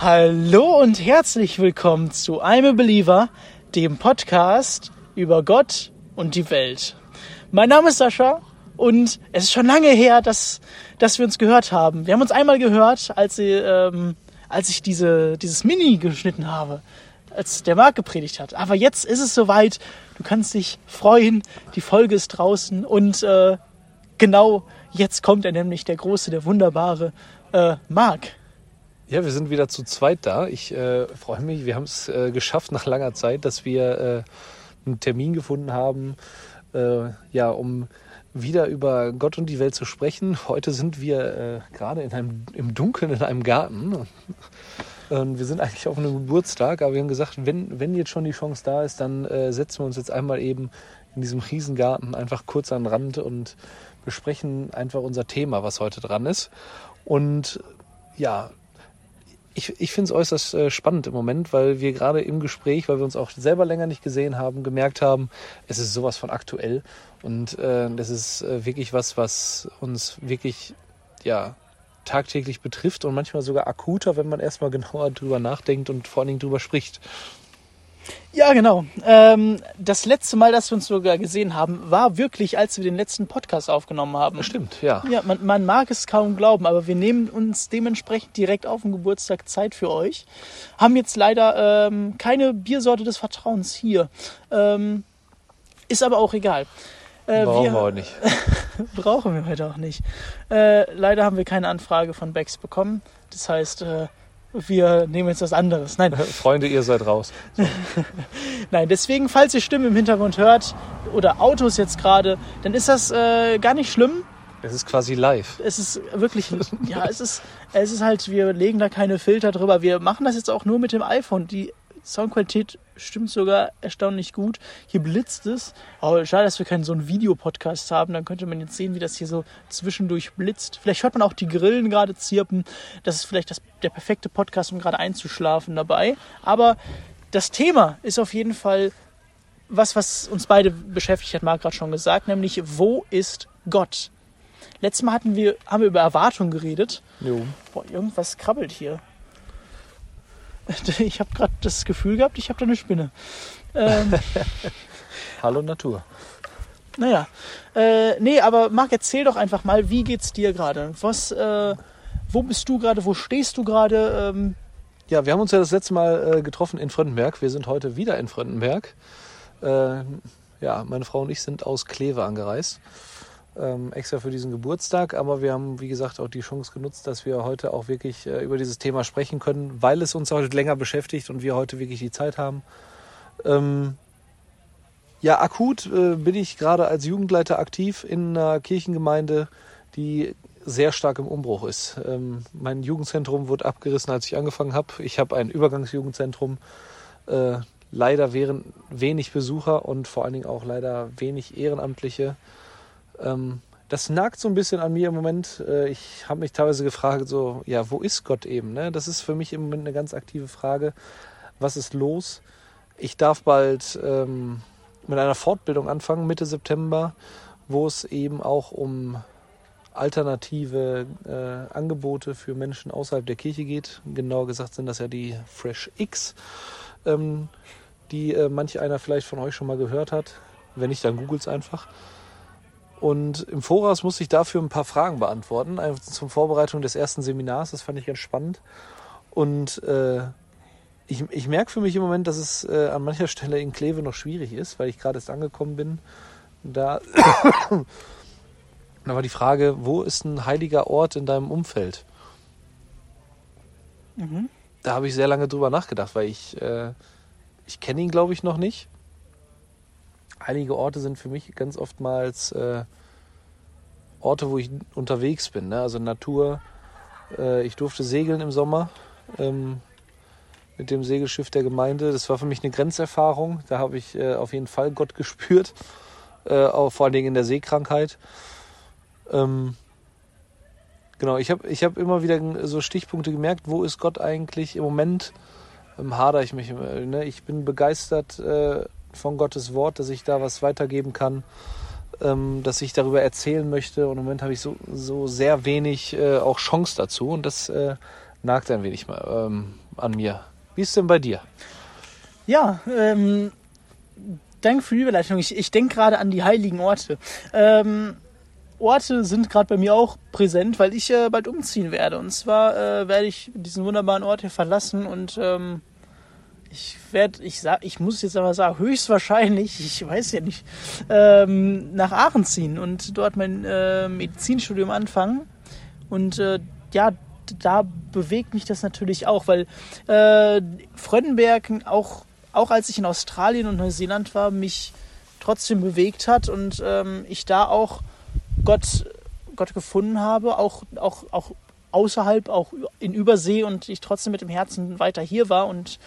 Hallo und herzlich willkommen zu I'm a Believer, dem Podcast über Gott und die Welt. Mein Name ist Sascha und es ist schon lange her, dass, dass wir uns gehört haben. Wir haben uns einmal gehört, als, sie, ähm, als ich diese, dieses Mini geschnitten habe, als der Marc gepredigt hat. Aber jetzt ist es soweit. Du kannst dich freuen. Die Folge ist draußen und äh, genau jetzt kommt er nämlich, der große, der wunderbare äh, Marc. Ja, wir sind wieder zu zweit da. Ich äh, freue mich. Wir haben es äh, geschafft nach langer Zeit, dass wir äh, einen Termin gefunden haben, äh, ja, um wieder über Gott und die Welt zu sprechen. Heute sind wir äh, gerade in einem, im Dunkeln in einem Garten. Wir sind eigentlich auf einem Geburtstag, aber wir haben gesagt, wenn, wenn jetzt schon die Chance da ist, dann äh, setzen wir uns jetzt einmal eben in diesem Riesengarten einfach kurz an den Rand und besprechen einfach unser Thema, was heute dran ist. Und ja, ich, ich finde es äußerst äh, spannend im Moment, weil wir gerade im Gespräch, weil wir uns auch selber länger nicht gesehen haben, gemerkt haben, es ist sowas von aktuell und äh, das ist äh, wirklich was, was uns wirklich ja tagtäglich betrifft und manchmal sogar akuter, wenn man erstmal genauer drüber nachdenkt und vor allen Dingen drüber spricht. Ja, genau. Ähm, das letzte Mal, dass wir uns sogar gesehen haben, war wirklich, als wir den letzten Podcast aufgenommen haben. Stimmt, ja. Ja, man, man mag es kaum glauben, aber wir nehmen uns dementsprechend direkt auf den Geburtstag Zeit für euch. Haben jetzt leider ähm, keine Biersorte des Vertrauens hier. Ähm, ist aber auch egal. Äh, Brauchen wir, wir heute nicht. brauchen wir heute auch nicht. Äh, leider haben wir keine Anfrage von Becks bekommen. Das heißt, äh, wir nehmen jetzt was anderes. Nein. Freunde, ihr seid raus. So. Nein, deswegen, falls ihr Stimmen im Hintergrund hört oder Autos jetzt gerade, dann ist das äh, gar nicht schlimm. Es ist quasi live. Es ist wirklich, ja, es ist, es ist halt, wir legen da keine Filter drüber. Wir machen das jetzt auch nur mit dem iPhone. Die Soundqualität stimmt sogar erstaunlich gut. Hier blitzt es. Aber schade, dass wir keinen so einen Videopodcast haben. Dann könnte man jetzt sehen, wie das hier so zwischendurch blitzt. Vielleicht hört man auch die Grillen gerade zirpen. Das ist vielleicht das, der perfekte Podcast, um gerade einzuschlafen dabei. Aber das Thema ist auf jeden Fall was, was uns beide beschäftigt hat, Marc gerade schon gesagt, nämlich wo ist Gott? Letztes Mal hatten wir, haben wir über Erwartung geredet. Jo. Boah, irgendwas krabbelt hier. Ich habe gerade das Gefühl gehabt, ich habe da eine Spinne. Ähm, Hallo Natur. Naja, äh, nee, aber Marc, erzähl doch einfach mal, wie geht's dir gerade? Was, äh, wo bist du gerade? Wo stehst du gerade? Ähm, ja, wir haben uns ja das letzte Mal äh, getroffen in Fröndenberg. Wir sind heute wieder in Fröndenberg. Äh, ja, meine Frau und ich sind aus Kleve angereist ähm, extra für diesen Geburtstag. Aber wir haben, wie gesagt, auch die Chance genutzt, dass wir heute auch wirklich äh, über dieses Thema sprechen können, weil es uns heute länger beschäftigt und wir heute wirklich die Zeit haben. Ähm, ja, akut äh, bin ich gerade als Jugendleiter aktiv in einer Kirchengemeinde, die sehr stark im Umbruch ist. Ähm, mein Jugendzentrum wurde abgerissen, als ich angefangen habe. Ich habe ein Übergangsjugendzentrum. Äh, leider wären wenig Besucher und vor allen Dingen auch leider wenig Ehrenamtliche. Ähm, das nagt so ein bisschen an mir im Moment. Äh, ich habe mich teilweise gefragt, so, ja, wo ist Gott eben? Ne? Das ist für mich im Moment eine ganz aktive Frage. Was ist los? Ich darf bald ähm, mit einer Fortbildung anfangen, Mitte September, wo es eben auch um alternative äh, Angebote für Menschen außerhalb der Kirche geht. Genauer gesagt sind das ja die Fresh X, ähm, die äh, manch einer vielleicht von euch schon mal gehört hat. Wenn nicht, dann googelt es einfach. Und im Voraus musste ich dafür ein paar Fragen beantworten, einfach zur Vorbereitung des ersten Seminars. Das fand ich ganz spannend. Und äh, ich, ich merke für mich im Moment, dass es äh, an mancher Stelle in Kleve noch schwierig ist, weil ich gerade erst angekommen bin. Da, da war die Frage, wo ist ein heiliger Ort in deinem Umfeld? Mhm. Da habe ich sehr lange drüber nachgedacht, weil ich, äh, ich kenne ihn, glaube ich, noch nicht heilige Orte sind für mich ganz oftmals äh, Orte, wo ich unterwegs bin. Ne? Also Natur. Äh, ich durfte segeln im Sommer ähm, mit dem Segelschiff der Gemeinde. Das war für mich eine Grenzerfahrung. Da habe ich äh, auf jeden Fall Gott gespürt. Äh, auch vor allen Dingen in der Seekrankheit. Ähm, genau, ich habe ich hab immer wieder so Stichpunkte gemerkt, wo ist Gott eigentlich im Moment? Ähm, hader ich mich. Ne? Ich bin begeistert äh, von Gottes Wort, dass ich da was weitergeben kann, ähm, dass ich darüber erzählen möchte. Und im Moment habe ich so, so sehr wenig äh, auch Chance dazu. Und das äh, nagt ein wenig mal, ähm, an mir. Wie ist denn bei dir? Ja, ähm, danke für die Überleitung. Ich, ich denke gerade an die heiligen Orte. Ähm, Orte sind gerade bei mir auch präsent, weil ich äh, bald umziehen werde. Und zwar äh, werde ich diesen wunderbaren Ort hier verlassen und ähm, ich werde, ich sag, ich muss jetzt aber sagen, höchstwahrscheinlich, ich weiß ja nicht, ähm, nach Aachen ziehen und dort mein äh, Medizinstudium anfangen. Und äh, ja, da bewegt mich das natürlich auch, weil äh, Frönnenberg auch, auch als ich in Australien und Neuseeland war, mich trotzdem bewegt hat und ähm, ich da auch Gott, Gott gefunden habe, auch, auch, auch außerhalb, auch in Übersee und ich trotzdem mit dem Herzen weiter hier war. Und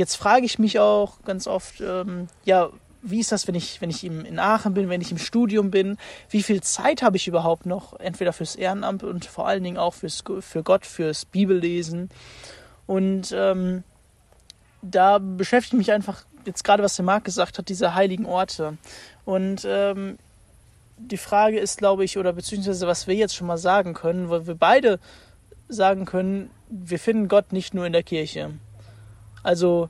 jetzt frage ich mich auch ganz oft, ähm, ja, wie ist das, wenn ich, wenn ich in Aachen bin, wenn ich im Studium bin? Wie viel Zeit habe ich überhaupt noch? Entweder fürs Ehrenamt und vor allen Dingen auch fürs, für Gott, fürs Bibellesen. Und ähm, da beschäftigt mich einfach jetzt gerade, was der Marc gesagt hat, diese heiligen Orte. Und ähm, die Frage ist, glaube ich, oder beziehungsweise was wir jetzt schon mal sagen können, weil wir beide sagen können, wir finden Gott nicht nur in der Kirche. Also,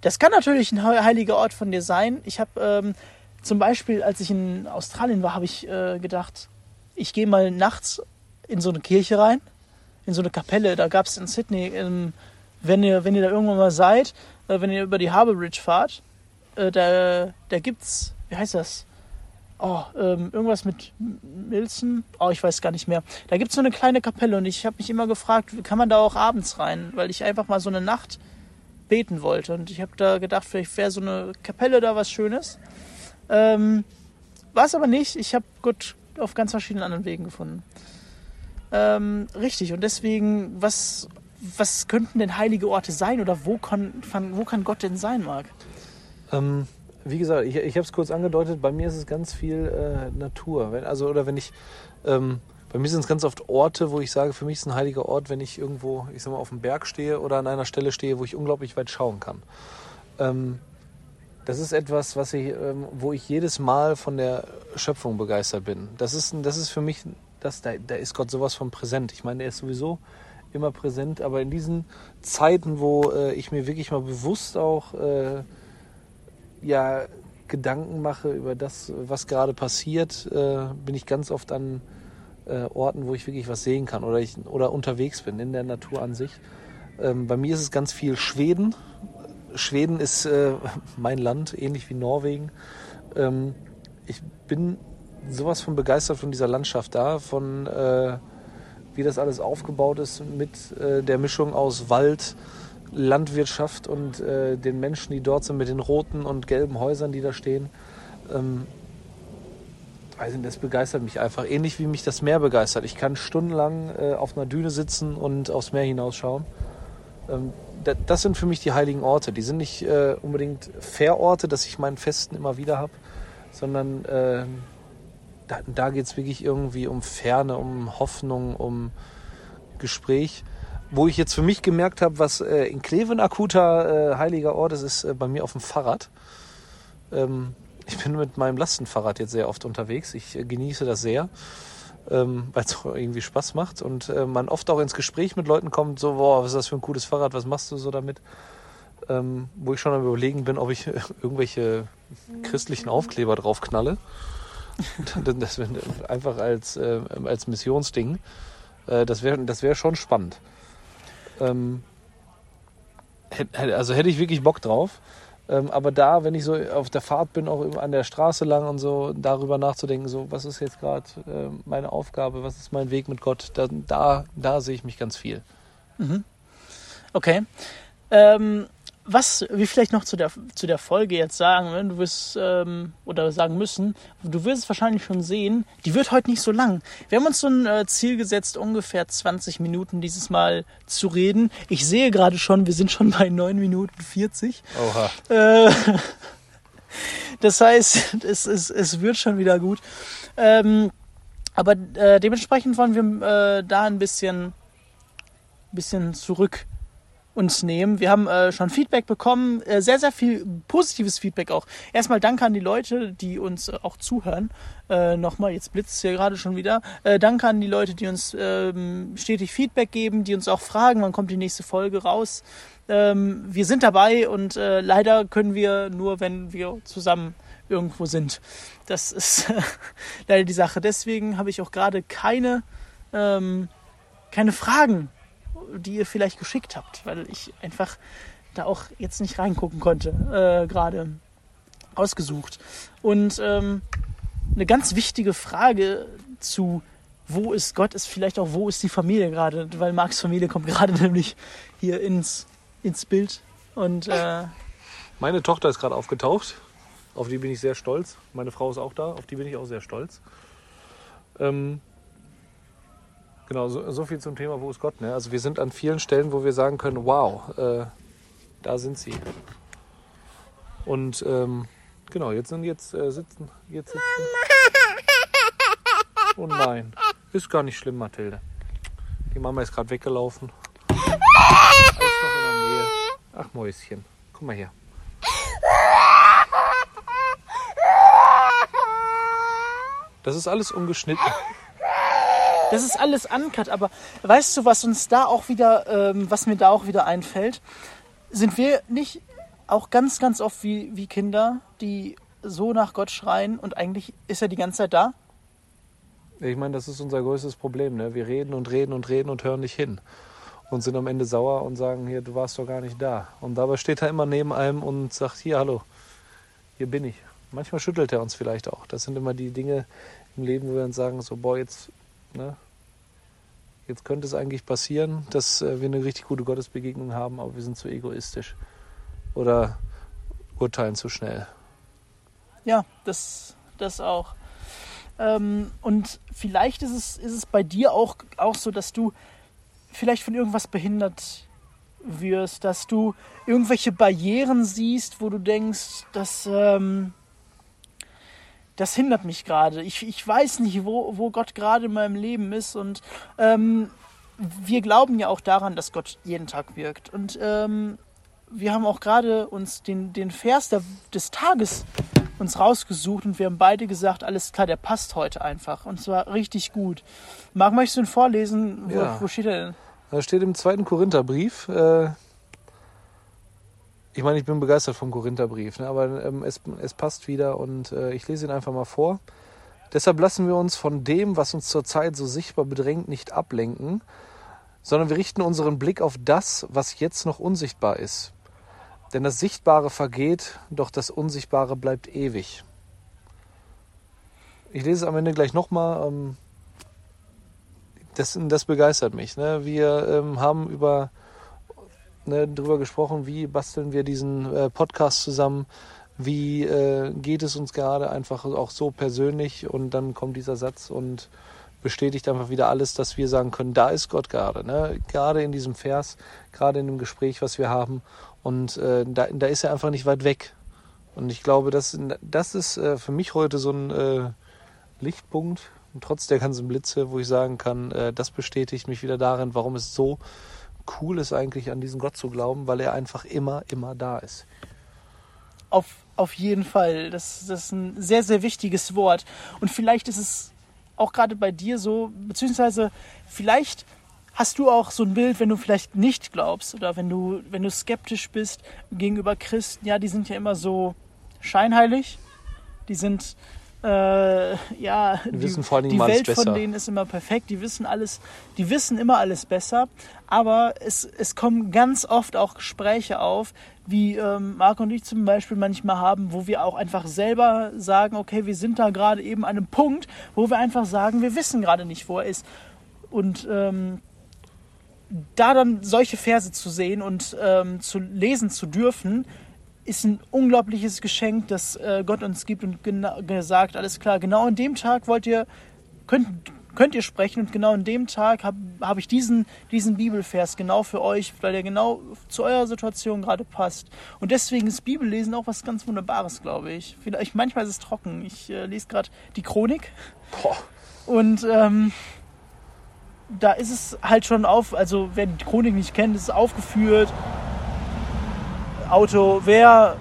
das kann natürlich ein heiliger Ort von dir sein. Ich habe ähm, zum Beispiel, als ich in Australien war, habe ich äh, gedacht, ich gehe mal nachts in so eine Kirche rein, in so eine Kapelle. Da gab es in Sydney, ähm, wenn, ihr, wenn ihr da irgendwann mal seid, äh, wenn ihr über die Harbour Bridge fahrt, äh, da, da es, wie heißt das? oh, ähm, irgendwas mit Milzen, oh, ich weiß gar nicht mehr. Da gibt es so eine kleine Kapelle und ich habe mich immer gefragt, kann man da auch abends rein, weil ich einfach mal so eine Nacht beten wollte. Und ich habe da gedacht, vielleicht wäre so eine Kapelle da was Schönes. Ähm, War es aber nicht. Ich habe Gott auf ganz verschiedenen anderen Wegen gefunden. Ähm, richtig, und deswegen, was, was könnten denn heilige Orte sein oder wo kann, wo kann Gott denn sein, Marc? Ähm, wie gesagt, ich, ich habe es kurz angedeutet, bei mir ist es ganz viel äh, Natur. Wenn, also, oder wenn ich, ähm, bei mir sind es ganz oft Orte, wo ich sage, für mich ist ein heiliger Ort, wenn ich irgendwo, ich sag mal, auf dem Berg stehe oder an einer Stelle stehe, wo ich unglaublich weit schauen kann. Ähm, das ist etwas, was ich, ähm, wo ich jedes Mal von der Schöpfung begeistert bin. Das ist, das ist für mich, das, da, da ist Gott sowas von präsent. Ich meine, er ist sowieso immer präsent, aber in diesen Zeiten, wo äh, ich mir wirklich mal bewusst auch äh, ja, Gedanken mache über das, was gerade passiert, äh, bin ich ganz oft an äh, Orten, wo ich wirklich was sehen kann oder, ich, oder unterwegs bin in der Natur an sich. Ähm, bei mir ist es ganz viel Schweden. Schweden ist äh, mein Land, ähnlich wie Norwegen. Ähm, ich bin sowas von begeistert von dieser Landschaft da, von äh, wie das alles aufgebaut ist mit äh, der Mischung aus Wald, Landwirtschaft und äh, den Menschen, die dort sind, mit den roten und gelben Häusern, die da stehen. Ähm, also das begeistert mich einfach. Ähnlich wie mich das Meer begeistert. Ich kann stundenlang äh, auf einer Düne sitzen und aufs Meer hinausschauen. Ähm, das sind für mich die heiligen Orte. Die sind nicht äh, unbedingt Fairorte, dass ich meinen Festen immer wieder habe, sondern äh, da, da geht es wirklich irgendwie um Ferne, um Hoffnung, um Gespräch wo ich jetzt für mich gemerkt habe, was äh, in Kleve ein akuter äh, heiliger Ort ist, ist äh, bei mir auf dem Fahrrad. Ähm, ich bin mit meinem Lastenfahrrad jetzt sehr oft unterwegs. Ich äh, genieße das sehr, ähm, weil es irgendwie Spaß macht und äh, man oft auch ins Gespräch mit Leuten kommt, so, boah, was ist das für ein cooles Fahrrad, was machst du so damit? Ähm, wo ich schon am überlegen bin, ob ich irgendwelche christlichen Aufkleber drauf knalle. das einfach als, äh, als Missionsding. das wäre das wär schon spannend. Ähm, also hätte ich wirklich Bock drauf. Ähm, aber da, wenn ich so auf der Fahrt bin, auch an der Straße lang und so, darüber nachzudenken, so, was ist jetzt gerade äh, meine Aufgabe, was ist mein Weg mit Gott, da, da, da sehe ich mich ganz viel. Mhm. Okay. Ähm, was wir vielleicht noch zu der, zu der Folge jetzt sagen, ne? du wirst ähm, oder sagen müssen, du wirst es wahrscheinlich schon sehen, die wird heute nicht so lang. Wir haben uns so ein äh, Ziel gesetzt, ungefähr 20 Minuten dieses Mal zu reden. Ich sehe gerade schon, wir sind schon bei 9 Minuten 40. Oha. Äh, das heißt, es, es, es wird schon wieder gut. Ähm, aber äh, dementsprechend wollen wir äh, da ein bisschen, bisschen zurück uns nehmen. Wir haben äh, schon Feedback bekommen, äh, sehr, sehr viel positives Feedback auch. Erstmal danke an die Leute, die uns äh, auch zuhören. Äh, Nochmal, jetzt blitzt es hier gerade schon wieder. Äh, danke an die Leute, die uns ähm, stetig Feedback geben, die uns auch fragen, wann kommt die nächste Folge raus. Ähm, wir sind dabei und äh, leider können wir nur, wenn wir zusammen irgendwo sind. Das ist leider die Sache. Deswegen habe ich auch gerade keine, ähm, keine Fragen die ihr vielleicht geschickt habt, weil ich einfach da auch jetzt nicht reingucken konnte, äh, gerade ausgesucht. Und ähm, eine ganz wichtige Frage zu wo ist Gott, ist vielleicht auch, wo ist die Familie gerade, weil Marks Familie kommt gerade nämlich hier ins, ins Bild. Und äh, meine Tochter ist gerade aufgetaucht, auf die bin ich sehr stolz. Meine Frau ist auch da, auf die bin ich auch sehr stolz. Ähm, Genau, so, so, viel zum Thema, wo ist Gott? Ne? Also wir sind an vielen Stellen, wo wir sagen können, wow, äh, da sind sie. Und ähm, genau, jetzt sind jetzt äh, sitzen, jetzt sitzen. Oh nein, ist gar nicht schlimm, Mathilde. Die Mama ist gerade weggelaufen. Alles noch in der Nähe. Ach Mäuschen, guck mal her. Das ist alles ungeschnitten. Das ist alles uncut, aber weißt du, was uns da auch wieder, ähm, was mir da auch wieder einfällt? Sind wir nicht auch ganz, ganz oft wie, wie Kinder, die so nach Gott schreien und eigentlich ist er die ganze Zeit da? Ich meine, das ist unser größtes Problem. Ne? Wir reden und reden und reden und hören nicht hin. Und sind am Ende sauer und sagen, hier, du warst doch gar nicht da. Und dabei steht er immer neben einem und sagt, hier, hallo, hier bin ich. Manchmal schüttelt er uns vielleicht auch. Das sind immer die Dinge im Leben, wo wir uns sagen, so, boah, jetzt Ne? Jetzt könnte es eigentlich passieren, dass äh, wir eine richtig gute Gottesbegegnung haben, aber wir sind zu egoistisch oder urteilen zu schnell. Ja, das, das auch. Ähm, und vielleicht ist es, ist es bei dir auch, auch so, dass du vielleicht von irgendwas behindert wirst, dass du irgendwelche Barrieren siehst, wo du denkst, dass ähm, das hindert mich gerade. Ich, ich weiß nicht, wo, wo Gott gerade in meinem Leben ist. Und ähm, wir glauben ja auch daran, dass Gott jeden Tag wirkt. Und ähm, wir haben auch gerade uns den, den Vers der, des Tages uns rausgesucht und wir haben beide gesagt, alles klar, der passt heute einfach. Und zwar richtig gut. Marc, möchtest du ihn vorlesen? Wo, ja. wo steht er denn? Da steht im zweiten Korintherbrief, äh, ich meine, ich bin begeistert vom Korintherbrief, ne? aber ähm, es, es passt wieder und äh, ich lese ihn einfach mal vor. Deshalb lassen wir uns von dem, was uns zurzeit so sichtbar bedrängt, nicht ablenken, sondern wir richten unseren Blick auf das, was jetzt noch unsichtbar ist. Denn das Sichtbare vergeht, doch das Unsichtbare bleibt ewig. Ich lese es am Ende gleich nochmal. Ähm, das, das begeistert mich. Ne? Wir ähm, haben über ne, drüber gesprochen, wie basteln wir diesen äh, Podcast zusammen, wie äh, geht es uns gerade einfach auch so persönlich und dann kommt dieser Satz und bestätigt einfach wieder alles, dass wir sagen können, da ist Gott gerade, ne? gerade in diesem Vers, gerade in dem Gespräch, was wir haben und äh, da, da ist er einfach nicht weit weg. Und ich glaube, das, das ist äh, für mich heute so ein äh, Lichtpunkt, trotz der ganzen Blitze, wo ich sagen kann, äh, das bestätigt mich wieder darin, warum es so cool ist eigentlich an diesen Gott zu glauben, weil er einfach immer, immer da ist. Auf, auf jeden Fall. Das, das ist ein sehr, sehr wichtiges Wort. Und vielleicht ist es auch gerade bei dir so, beziehungsweise vielleicht hast du auch so ein Bild, wenn du vielleicht nicht glaubst oder wenn du, wenn du skeptisch bist gegenüber Christen, ja, die sind ja immer so scheinheilig. Die sind äh, ja, die, allem die Welt von denen ist immer perfekt, die wissen alles, die wissen immer alles besser, aber es, es kommen ganz oft auch Gespräche auf, wie ähm, Marc und ich zum Beispiel manchmal haben, wo wir auch einfach selber sagen, okay, wir sind da gerade eben an einem Punkt, wo wir einfach sagen, wir wissen gerade nicht, wo er ist. Und ähm, da dann solche Verse zu sehen und ähm, zu lesen zu dürfen, ist ein unglaubliches Geschenk, das äh, Gott uns gibt und gesagt, alles klar, genau an dem Tag wollt ihr, könnt, könnt ihr sprechen und genau an dem Tag habe hab ich diesen, diesen Bibelvers genau für euch, weil der genau zu eurer Situation gerade passt. Und deswegen ist Bibellesen auch was ganz Wunderbares, glaube ich. Vielleicht, manchmal ist es trocken. Ich äh, lese gerade die Chronik. Boah. Und ähm, da ist es halt schon auf, also wer die Chronik nicht kennt, ist es aufgeführt. Auto, wer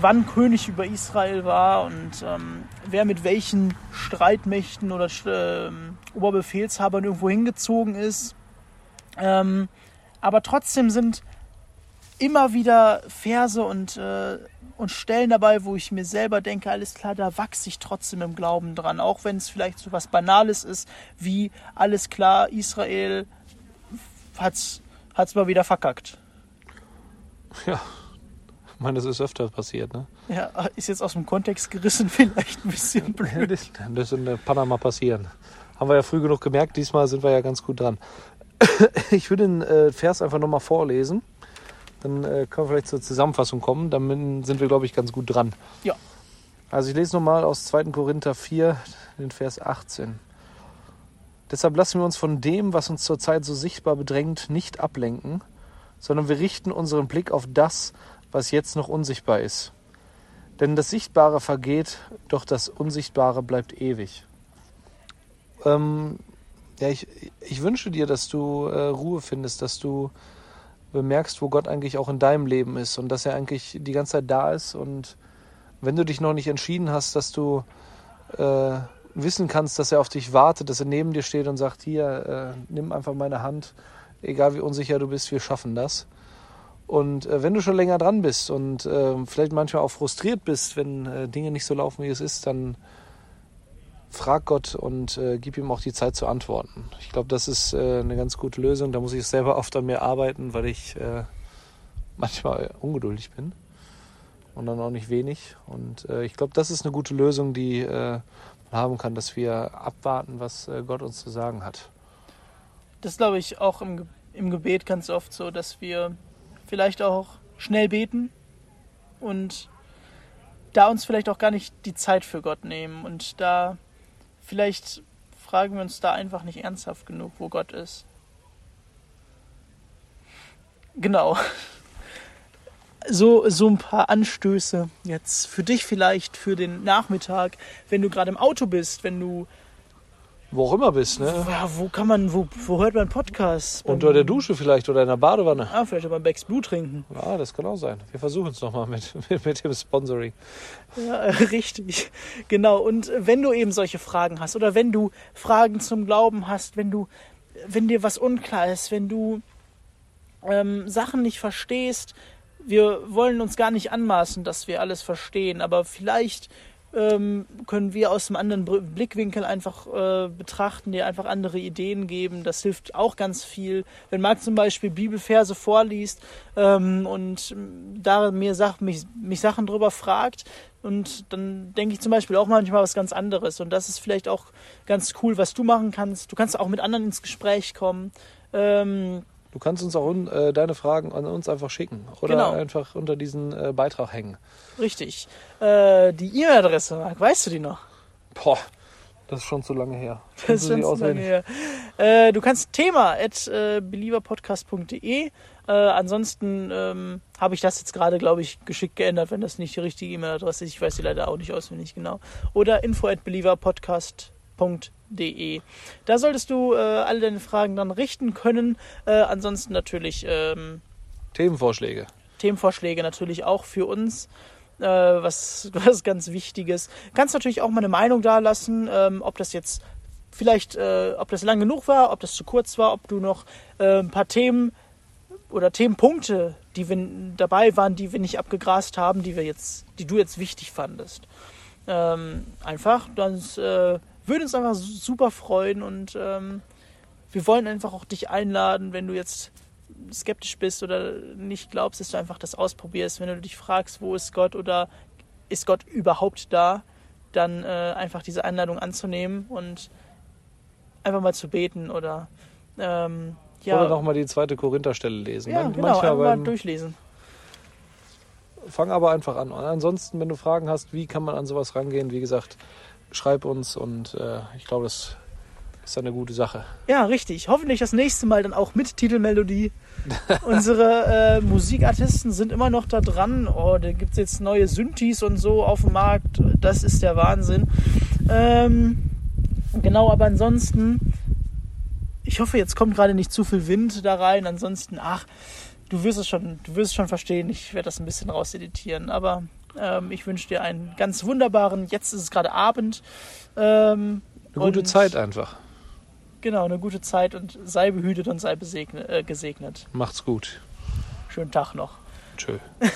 wann König über Israel war und ähm, wer mit welchen Streitmächten oder ähm, Oberbefehlshabern irgendwo hingezogen ist. Ähm, aber trotzdem sind immer wieder Verse und, äh, und Stellen dabei, wo ich mir selber denke, alles klar, da wachse ich trotzdem im Glauben dran. Auch wenn es vielleicht so was Banales ist, wie alles klar, Israel hat es mal wieder verkackt. Ja, meine, das ist öfter passiert, ne? Ja, ist jetzt aus dem Kontext gerissen, vielleicht ein bisschen blöd. Das, das in Panama passieren. Haben wir ja früh genug gemerkt, diesmal sind wir ja ganz gut dran. Ich würde den äh, Vers einfach nochmal vorlesen. Dann äh, können wir vielleicht zur Zusammenfassung kommen. Dann sind wir, glaube ich, ganz gut dran. Ja. Also ich lese nochmal aus 2. Korinther 4, den Vers 18. Deshalb lassen wir uns von dem, was uns zurzeit so sichtbar bedrängt, nicht ablenken, sondern wir richten unseren Blick auf das, was jetzt noch unsichtbar ist. Denn das Sichtbare vergeht, doch das Unsichtbare bleibt ewig. Ähm, ja, ich, ich wünsche dir, dass du äh, Ruhe findest, dass du bemerkst, wo Gott eigentlich auch in deinem Leben ist und dass er eigentlich die ganze Zeit da ist. Und wenn du dich noch nicht entschieden hast, dass du äh, wissen kannst, dass er auf dich wartet, dass er neben dir steht und sagt, hier, äh, nimm einfach meine Hand, egal wie unsicher du bist, wir schaffen das. Und äh, wenn du schon länger dran bist und äh, vielleicht manchmal auch frustriert bist, wenn äh, Dinge nicht so laufen, wie es ist, dann frag Gott und äh, gib ihm auch die Zeit zu antworten. Ich glaube, das ist äh, eine ganz gute Lösung. Da muss ich selber oft an mir arbeiten, weil ich äh, manchmal ungeduldig bin und dann auch nicht wenig. Und ich glaube, das ist eine gute Lösung, die man haben kann, dass wir abwarten, was Gott uns zu sagen hat. Das glaube ich auch im, im Gebet ganz oft so, dass wir vielleicht auch schnell beten und da uns vielleicht auch gar nicht die Zeit für Gott nehmen und da vielleicht fragen wir uns da einfach nicht ernsthaft genug, wo Gott ist. Genau. So, so ein paar Anstöße jetzt für dich vielleicht für den Nachmittag, wenn du gerade im Auto bist, wenn du wo auch immer bist, ne? Ja, wo kann man, wo, wo hört man Podcasts? Unter der Dusche vielleicht oder in der Badewanne. Ah, vielleicht beim Becks Blue trinken. Ja, das kann auch sein. Wir versuchen es nochmal mit, mit, mit dem Sponsoring. Ja, richtig. Genau. Und wenn du eben solche Fragen hast oder wenn du Fragen zum Glauben hast, wenn du, wenn dir was unklar ist, wenn du ähm, Sachen nicht verstehst, wir wollen uns gar nicht anmaßen, dass wir alles verstehen, aber vielleicht ähm, können wir aus einem anderen Blickwinkel einfach äh, betrachten, dir einfach andere Ideen geben. Das hilft auch ganz viel. Wenn Marc zum Beispiel Bibelverse vorliest ähm, und da mir Sach mich, mich Sachen drüber fragt, und dann denke ich zum Beispiel auch manchmal was ganz anderes. Und das ist vielleicht auch ganz cool, was du machen kannst. Du kannst auch mit anderen ins Gespräch kommen. Ähm, Du kannst uns auch äh, deine Fragen an uns einfach schicken oder genau. einfach unter diesen äh, Beitrag hängen. Richtig. Äh, die E-Mail-Adresse, Marc, weißt du die noch? Boah, das ist schon zu lange her. Das ist schon zu lange her. Äh, du kannst Thema at äh, believerpodcast.de. Äh, ansonsten ähm, habe ich das jetzt gerade, glaube ich, geschickt geändert, wenn das nicht die richtige E-Mail-Adresse ist. Ich weiß die leider auch nicht auswendig genau. Oder info at believerpodcast.de www.ftf.de. Da solltest du äh, alle deine Fragen dann richten können. Äh, ansonsten natürlich ähm, Themenvorschläge. Themenvorschläge natürlich auch für uns. Äh, was, was ganz Wichtiges. Kannst natürlich auch mal eine Meinung da lassen, ähm, ob das jetzt vielleicht, äh, ob das lang genug war, ob das zu kurz war, ob du noch äh, ein paar Themen oder Themenpunkte, die wir dabei waren, die wir nicht abgegrast haben, die wir jetzt, die du jetzt wichtig fandest. Ähm, einfach, dann äh, würde uns einfach super freuen und ähm, wir wollen einfach auch dich einladen, wenn du jetzt skeptisch bist oder nicht glaubst, dass du einfach das ausprobierst. Wenn du dich fragst, wo ist Gott oder ist Gott überhaupt da, dann äh, einfach diese Einladung anzunehmen und einfach mal zu beten oder ähm, ja. Oder nochmal die zweite Korintherstelle lesen. Ja, genau, Manchmal mal durchlesen. Fang aber einfach an. Und ansonsten, wenn du Fragen hast, wie kann man an sowas rangehen, wie gesagt, schreib uns und äh, ich glaube, das ist eine gute Sache. Ja, richtig. Hoffentlich das nächste Mal dann auch mit Titelmelodie. Unsere äh, Musikartisten sind immer noch da dran. Oh, da gibt es jetzt neue Synthes und so auf dem Markt. Das ist der Wahnsinn. Ähm, genau, aber ansonsten ich hoffe, jetzt kommt gerade nicht zu viel Wind da rein. Ansonsten, ach, du wirst es schon, du wirst es schon verstehen. Ich werde das ein bisschen rauseditieren. Aber ähm, ich wünsche dir einen ganz wunderbaren, jetzt ist es gerade Abend. Ähm, Eine gute Zeit einfach. Genau, eine gute Zeit und sei behütet und sei besegnet, äh, gesegnet. Macht's gut. Schönen Tag noch. Tschö.